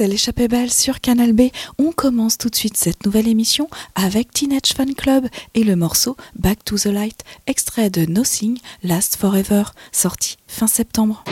c'est l'échappée belle sur Canal B. On commence tout de suite cette nouvelle émission avec Teenage Fan Club et le morceau Back to the Light, extrait de Nothing Last Forever, sorti fin septembre.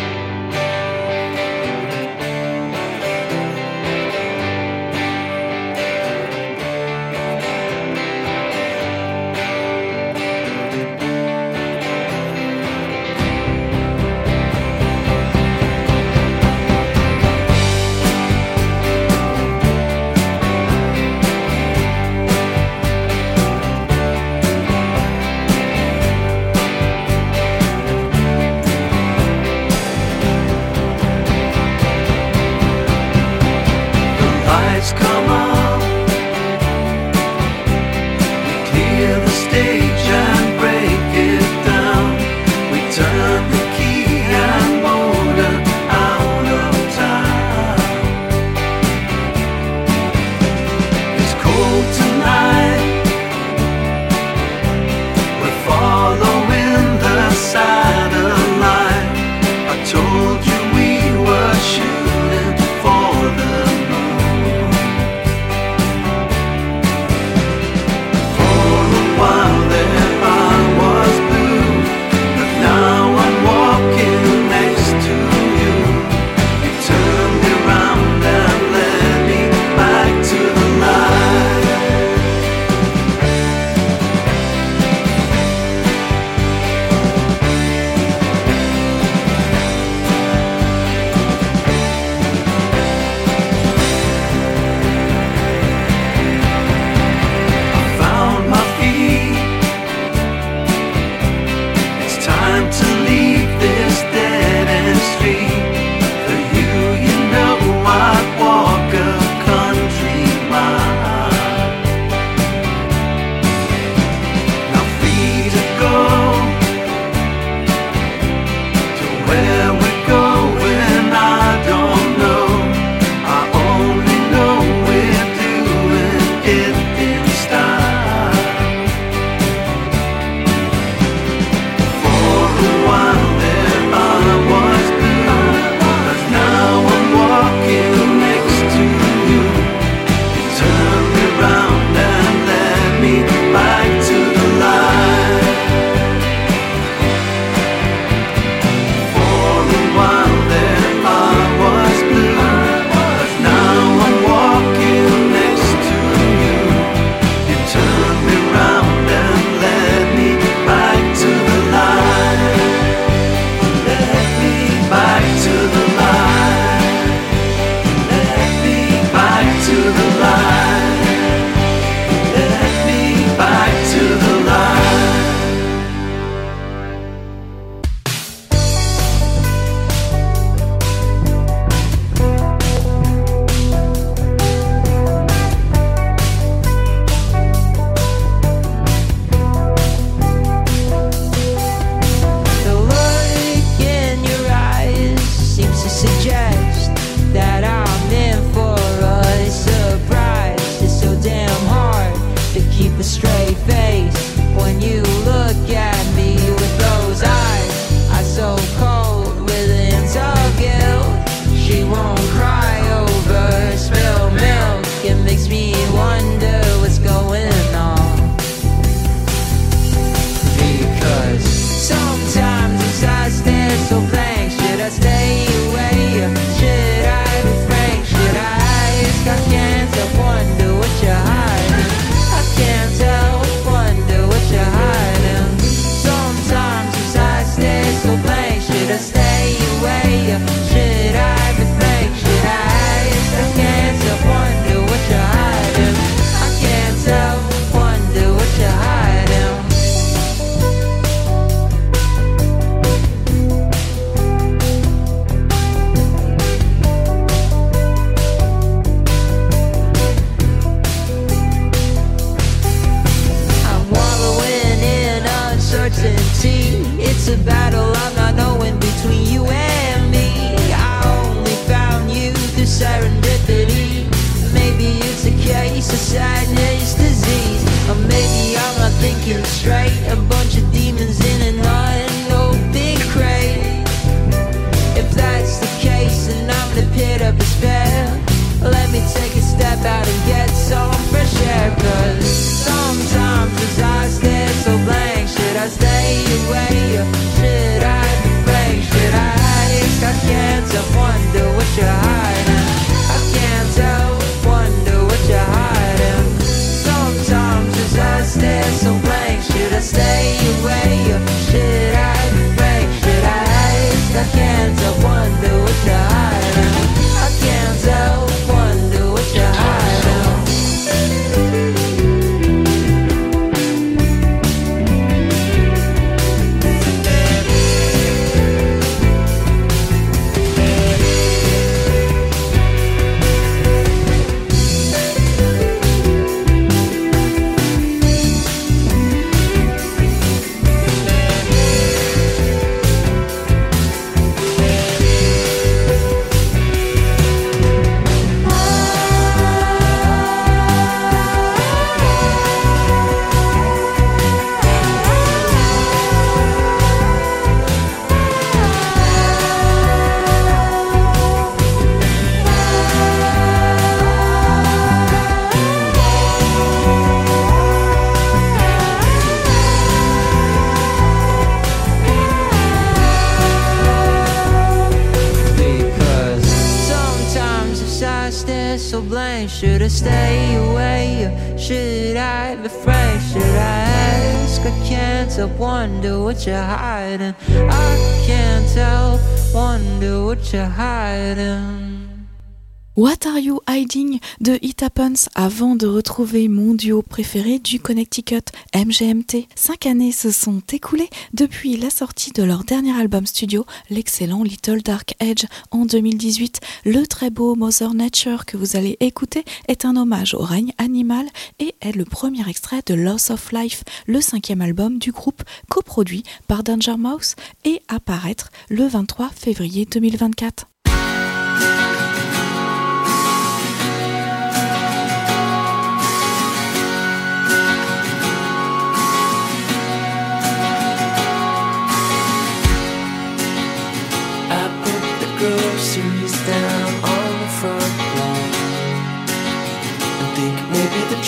Avant de retrouver mon duo préféré du Connecticut, MGMT. Cinq années se sont écoulées depuis la sortie de leur dernier album studio, l'excellent Little Dark Edge en 2018. Le très beau Mother Nature que vous allez écouter est un hommage au règne animal et est le premier extrait de Loss of Life, le cinquième album du groupe coproduit par Danger Mouse et apparaître le 23 février 2024.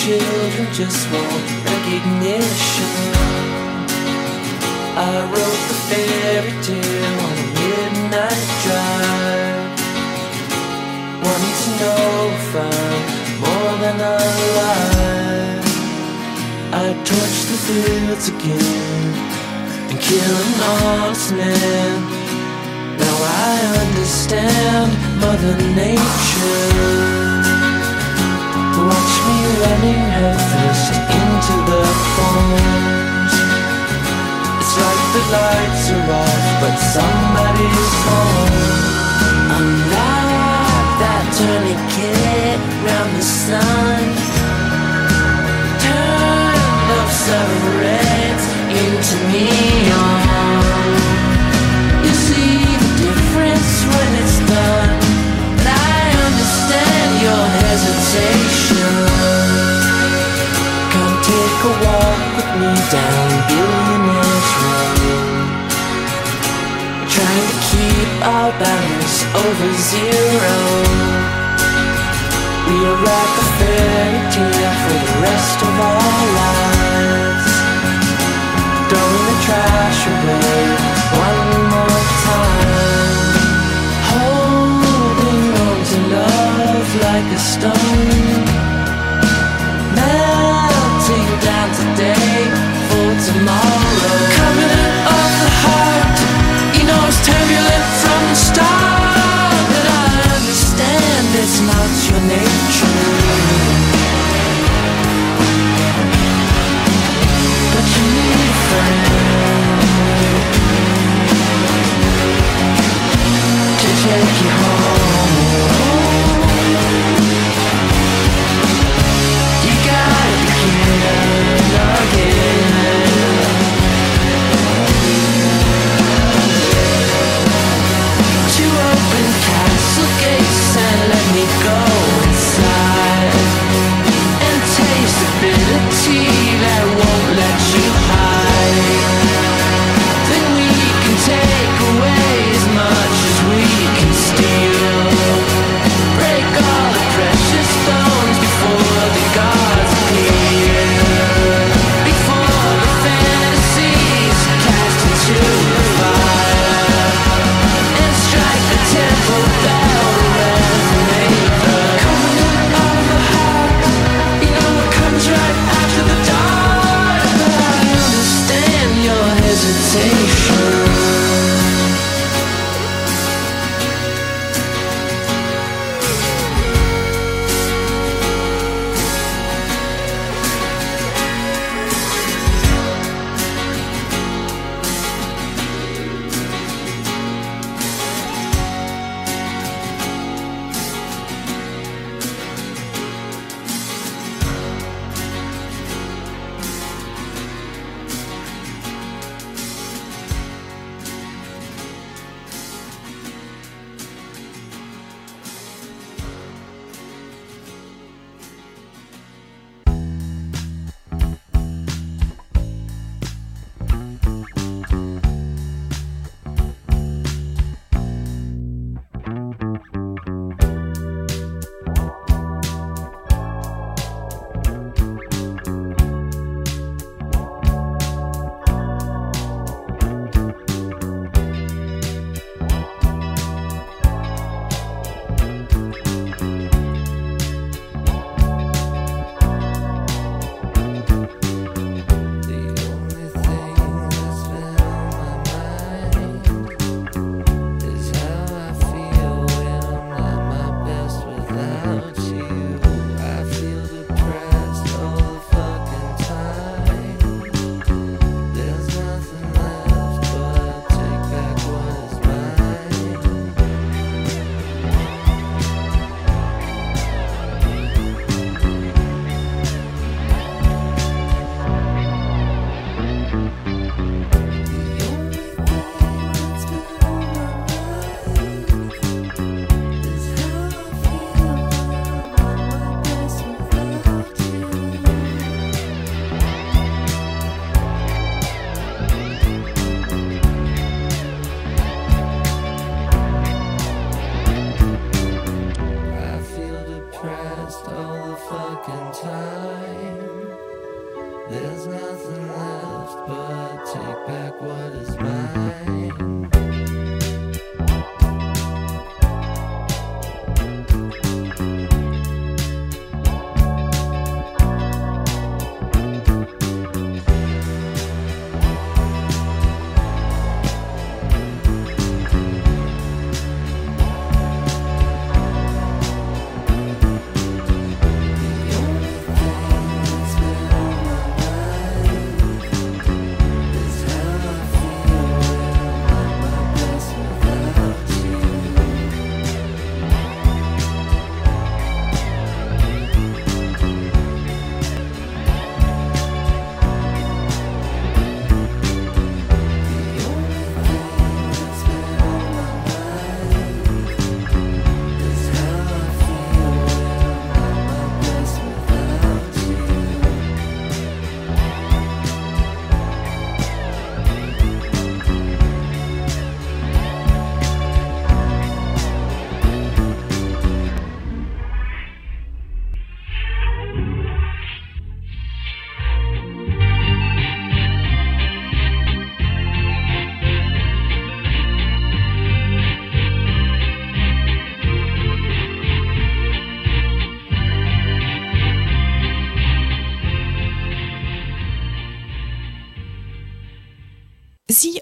Children just want recognition. I wrote the fairy tale on a midnight drive, wanting to know if I'm more than alive. I torch the fields again and kill an honest man. Now I understand Mother Nature. Watch me running headfirst into the thorns. It's like the lights are off, but somebody's home. I'm like that tourniquet round the sun. Turn up some reds into neon. You see the difference when it's done. Your hesitation. Come take a walk with me down Billionaire's Road. Trying to keep our balance over zero. We are like a fairy tale for the rest of our turbulent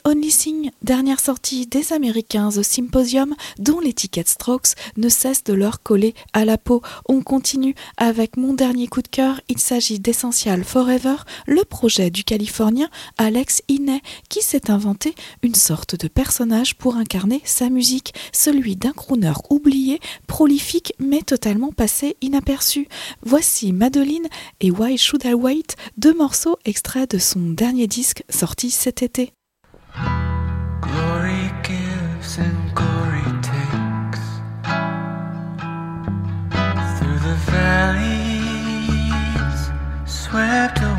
Only Thing, dernière sortie des Américains au Symposium, dont l'étiquette Strokes ne cesse de leur coller à la peau. On continue avec mon dernier coup de cœur. Il s'agit d'Essential Forever, le projet du Californien Alex Inney, qui s'est inventé une sorte de personnage pour incarner sa musique, celui d'un crooner oublié, prolifique mais totalement passé inaperçu. Voici Madeline et Why Should I Wait, deux morceaux extraits de son dernier disque sorti cet été. Swept away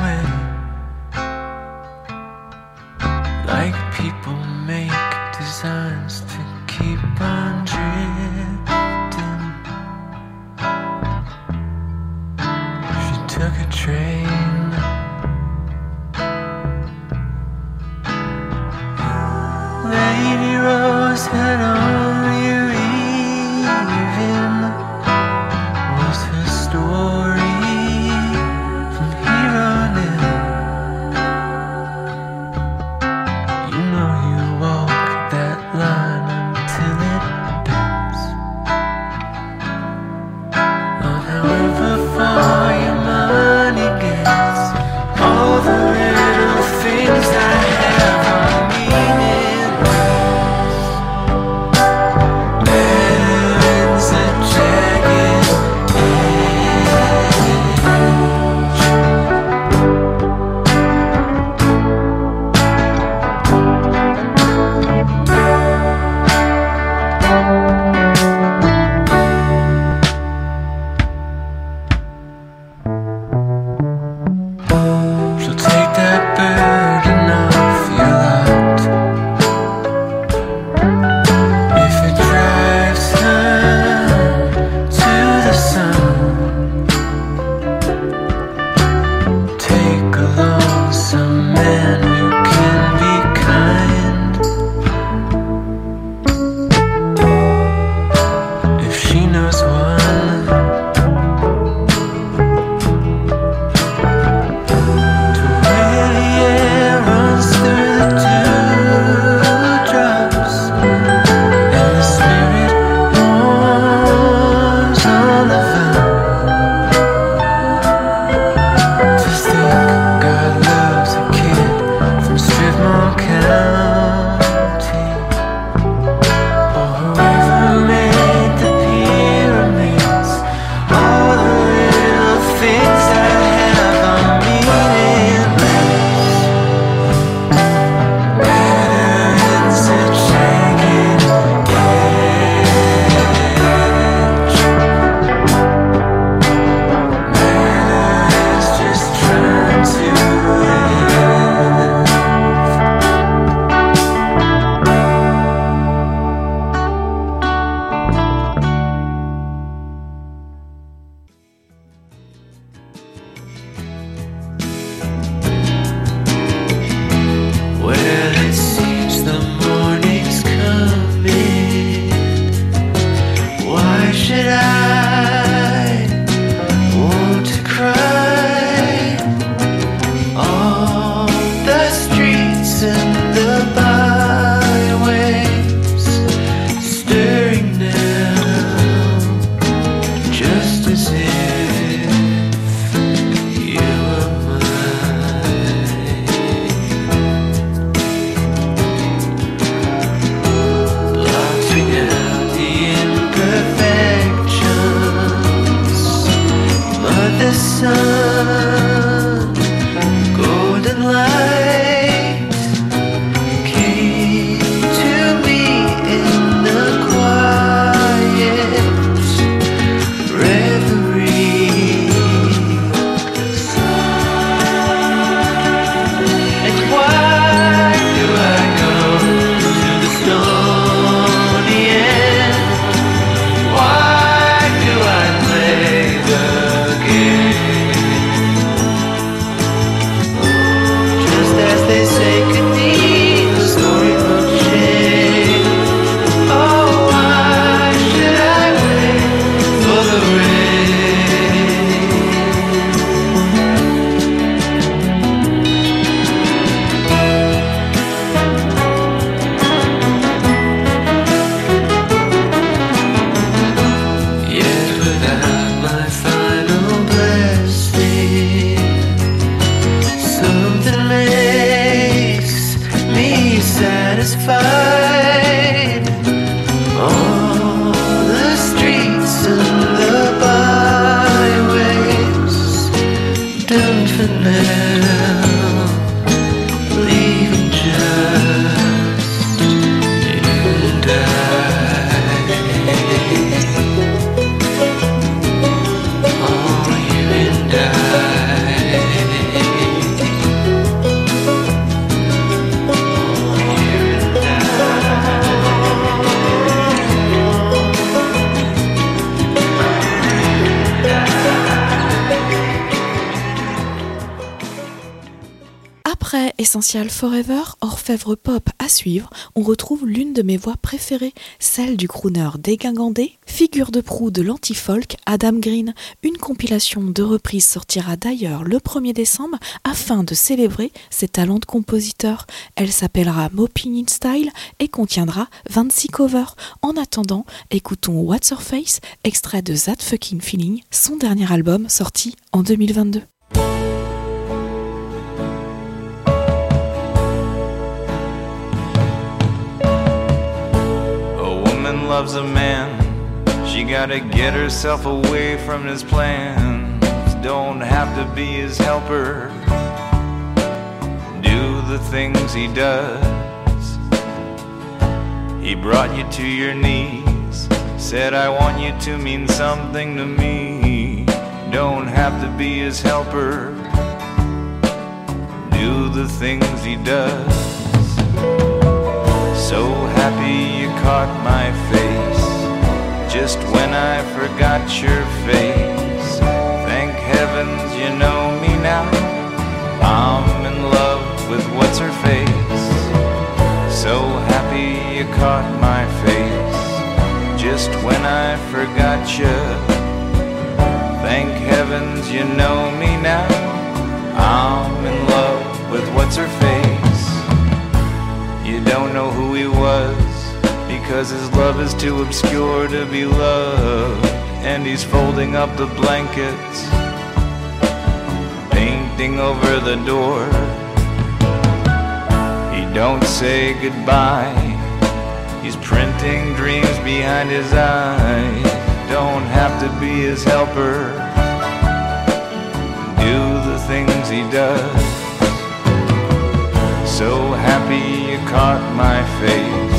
Essential Forever, orfèvre pop à suivre, on retrouve l'une de mes voix préférées, celle du crooner dégingandé, figure de proue de l'anti-folk Adam Green. Une compilation de reprises sortira d'ailleurs le 1er décembre afin de célébrer ses talents de compositeur. Elle s'appellera Mopping in Style et contiendra 26 covers. En attendant, écoutons What's Her Face, extrait de That Fucking Feeling, son dernier album sorti en 2022. Loves a man. She gotta get herself away from his plans. Don't have to be his helper. Do the things he does. He brought you to your knees. Said, I want you to mean something to me. Don't have to be his helper. Do the things he does. So happy you caught my just when I forgot your face. Thank heavens you know me now. I'm in love with what's her face. So happy you caught my face just when I forgot you. Thank heavens you know me now. I'm in love with what's her face. You don't know who he was because his love is too obscure to be loved. And he's folding up the blankets, painting over the door. He don't say goodbye. He's printing dreams behind his eyes. Don't have to be his helper. Do the things he does. So happy you caught my face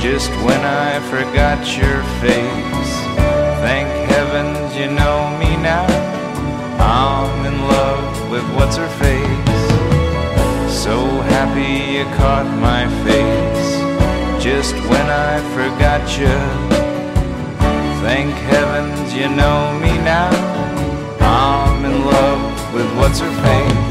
just when I forgot your face. Thank heavens you know me now. I'm in love with what's her face. So happy you caught my face just when I forgot you. Thank heavens you know me now. I'm in love with what's her face.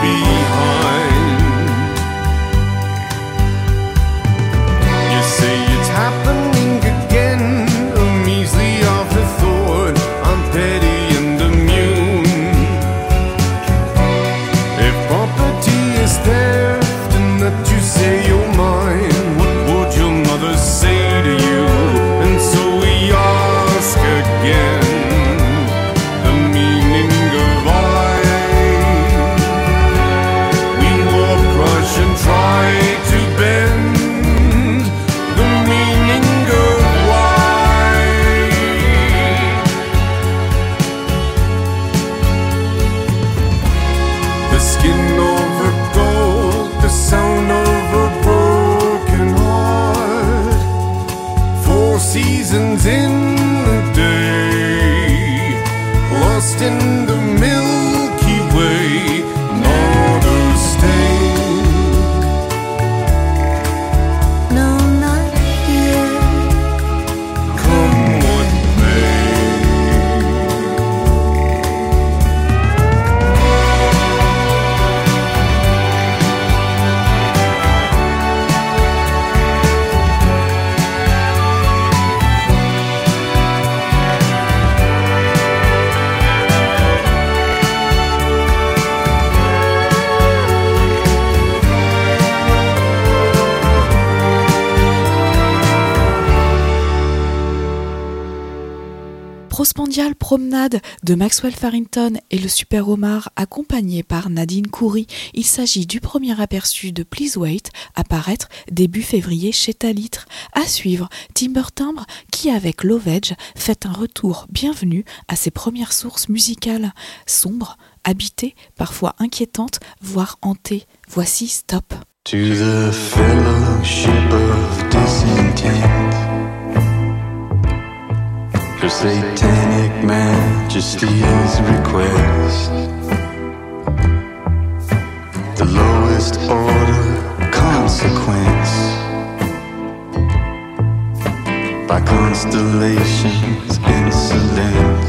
be. Postmondial Promenade de Maxwell Farrington et le Super Omar accompagné par Nadine Coury. Il s'agit du premier aperçu de Please Wait apparaître début février chez Talitre. À suivre, Timber Timbre qui avec Lovage fait un retour bienvenu à ses premières sources musicales. Sombres, habitées, parfois inquiétantes, voire hantées. Voici Stop. Her satanic majesty's request, the lowest order consequence by constellations insolent.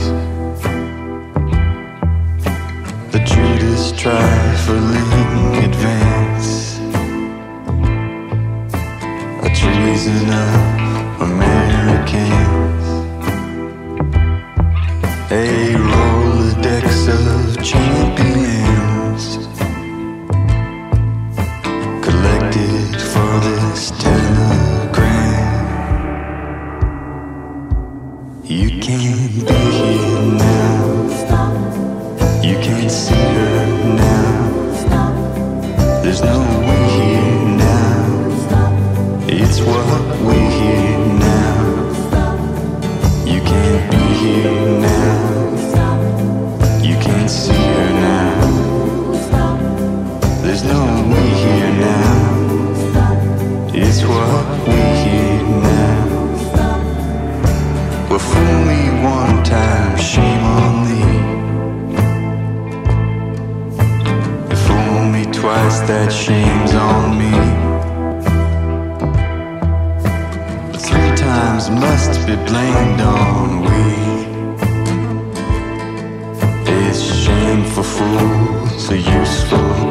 The Judas trifling advance. A treason of Americans. A Rolodex of champions. Collected for this telegram. You can't be here now. Time, shame on thee. And fool me twice, that shame's on me. But three times must be blamed on we. It's shame for fools, a useful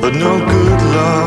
But no good love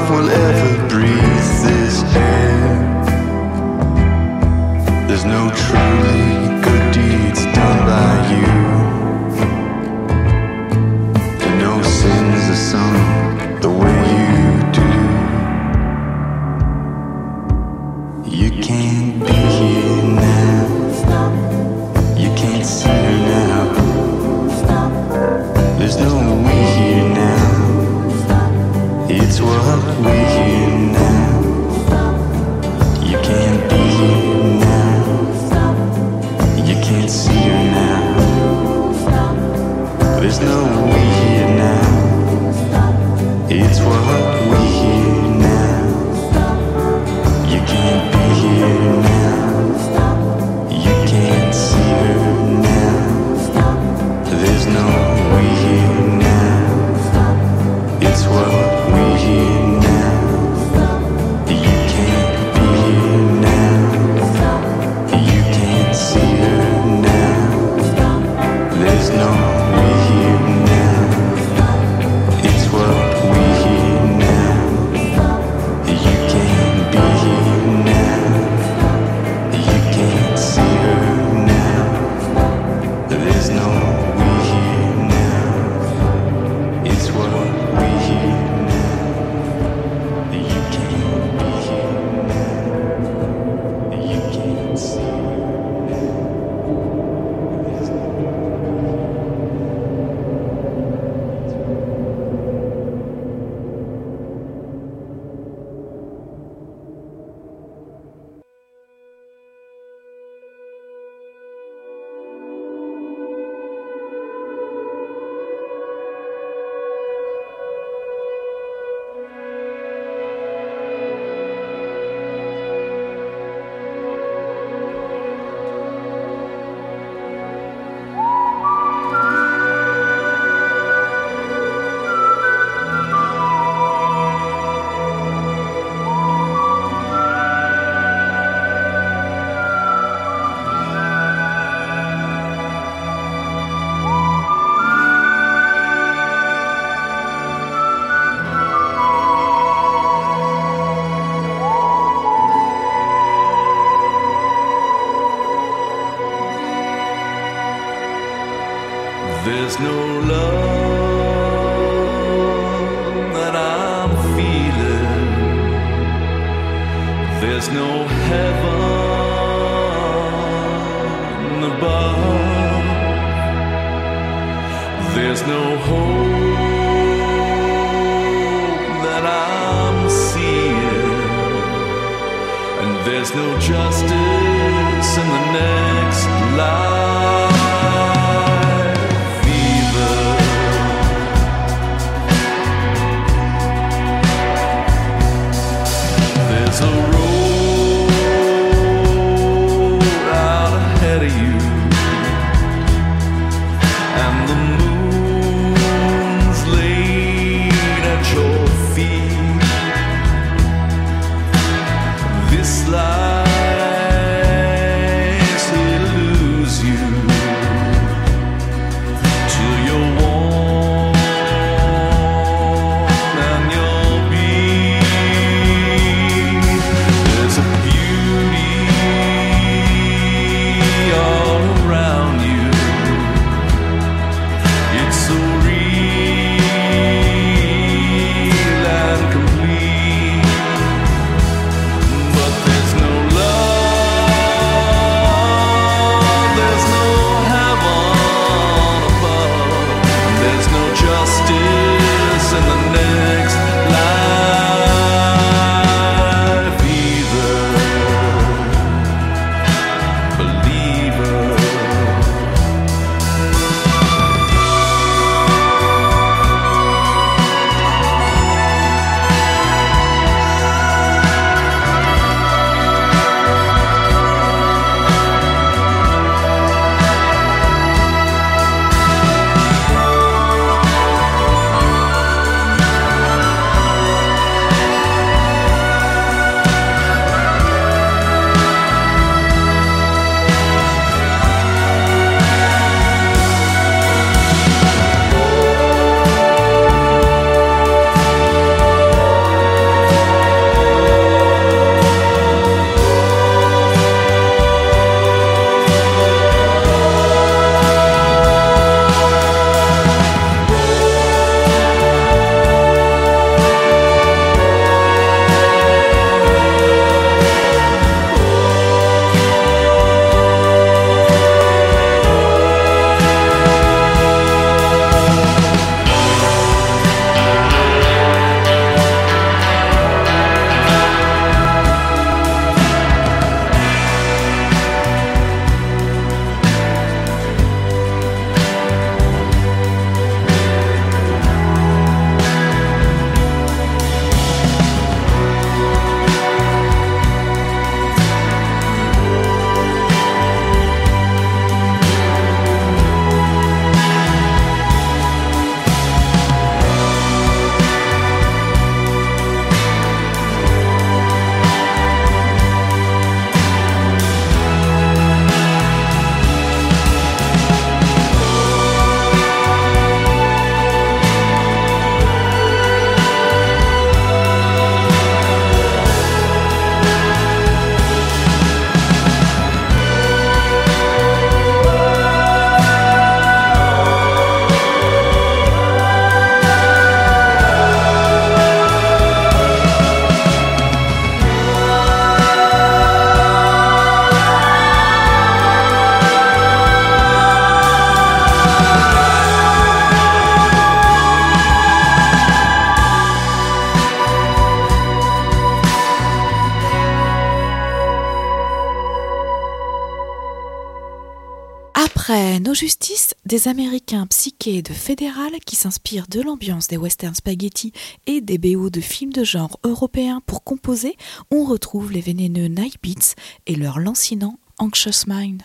no hope. justice, des Américains psychés de fédéral qui s'inspirent de l'ambiance des western spaghetti et des BO de films de genre européens pour composer, on retrouve les vénéneux Night Beats et leur lancinant Anxious Mind.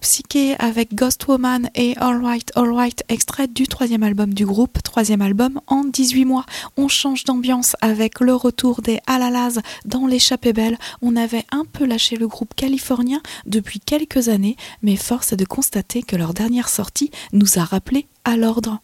Psyché avec Ghost Woman et Alright Alright, extrait du troisième album du groupe, troisième album en 18 mois. On change d'ambiance avec le retour des Alalaz dans l'échappée belle. On avait un peu lâché le groupe californien depuis quelques années, mais force est de constater que leur dernière sortie nous a rappelé à l'ordre.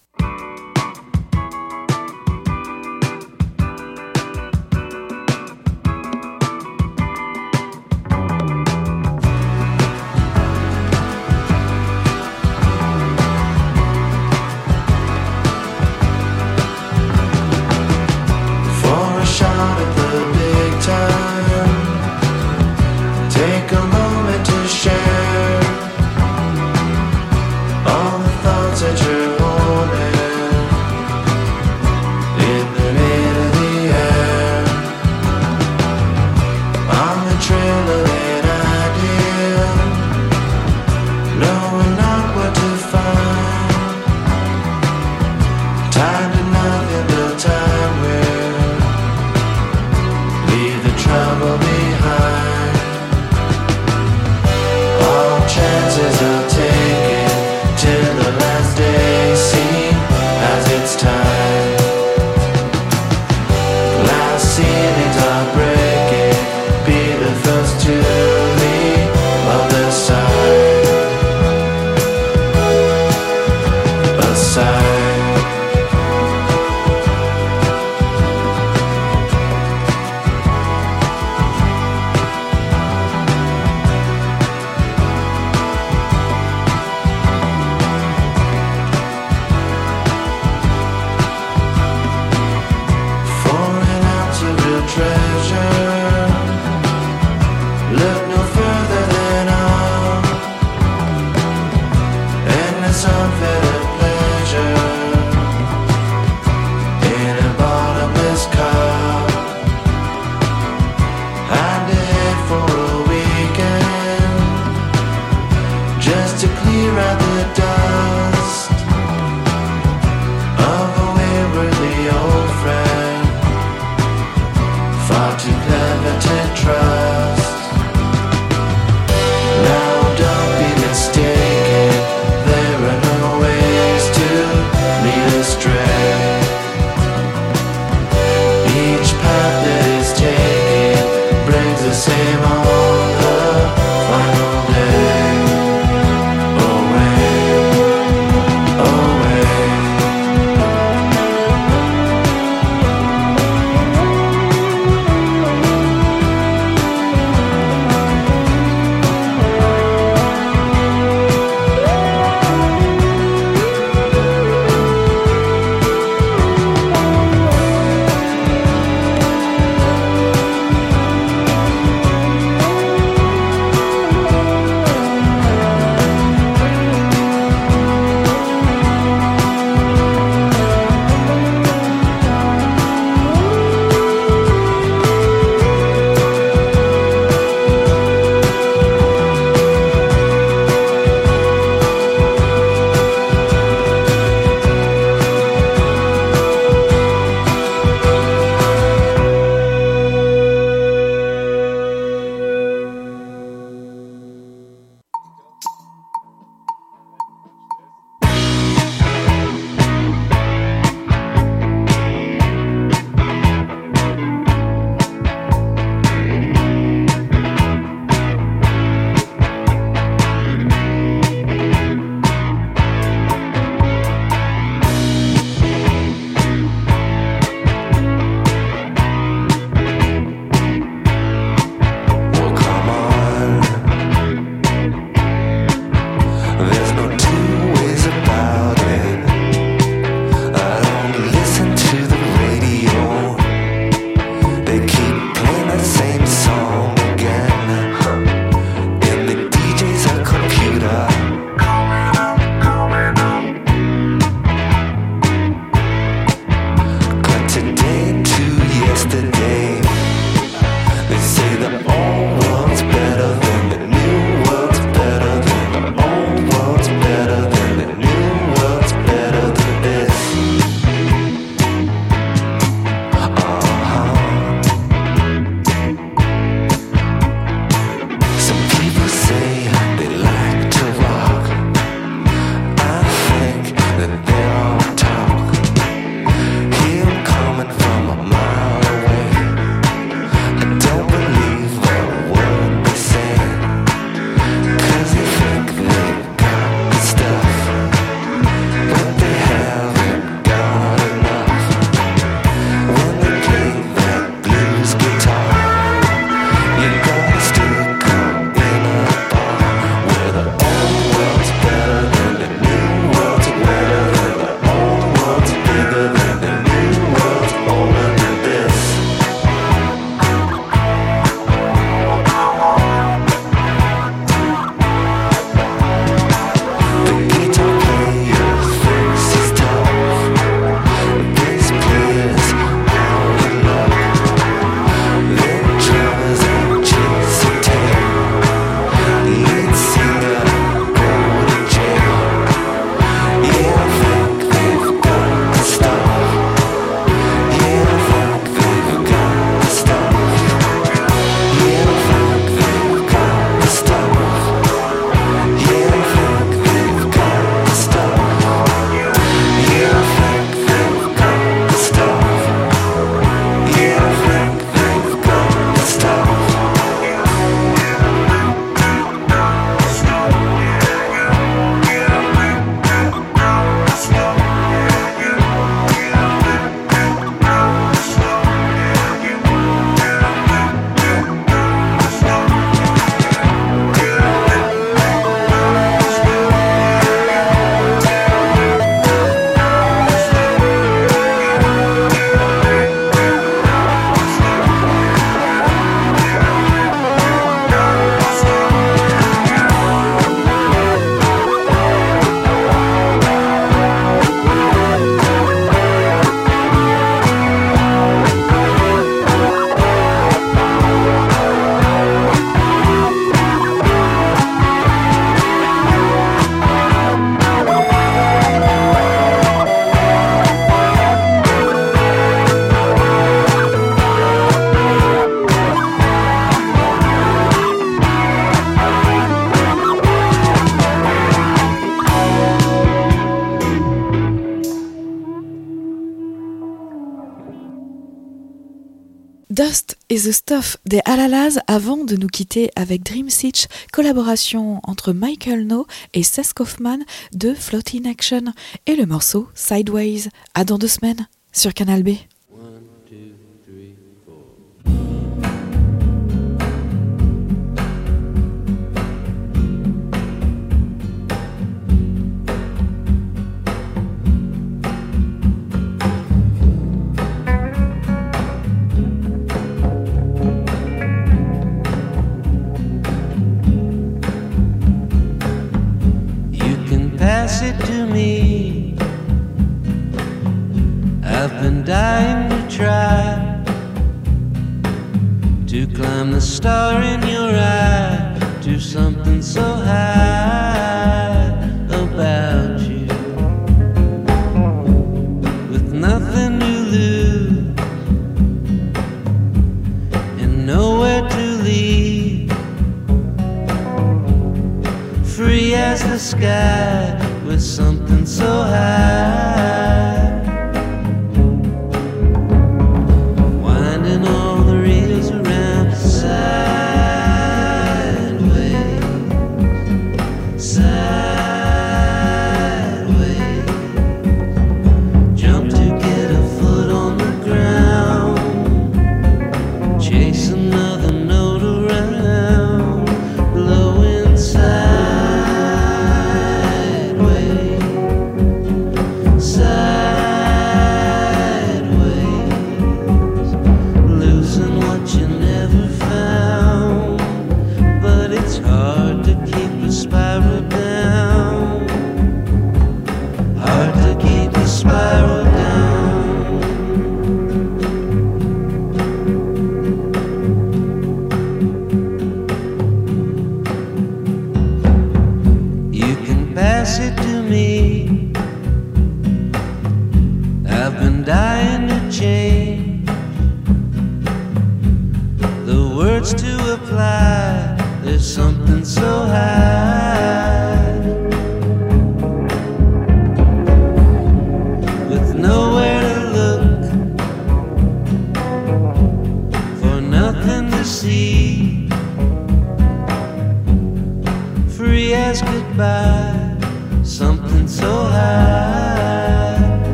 Dust is the Stuff des Alalaz avant de nous quitter avec Dreamsitch, collaboration entre Michael No et Seth Kaufman de Floating Action et le morceau Sideways à dans deux semaines sur Canal B.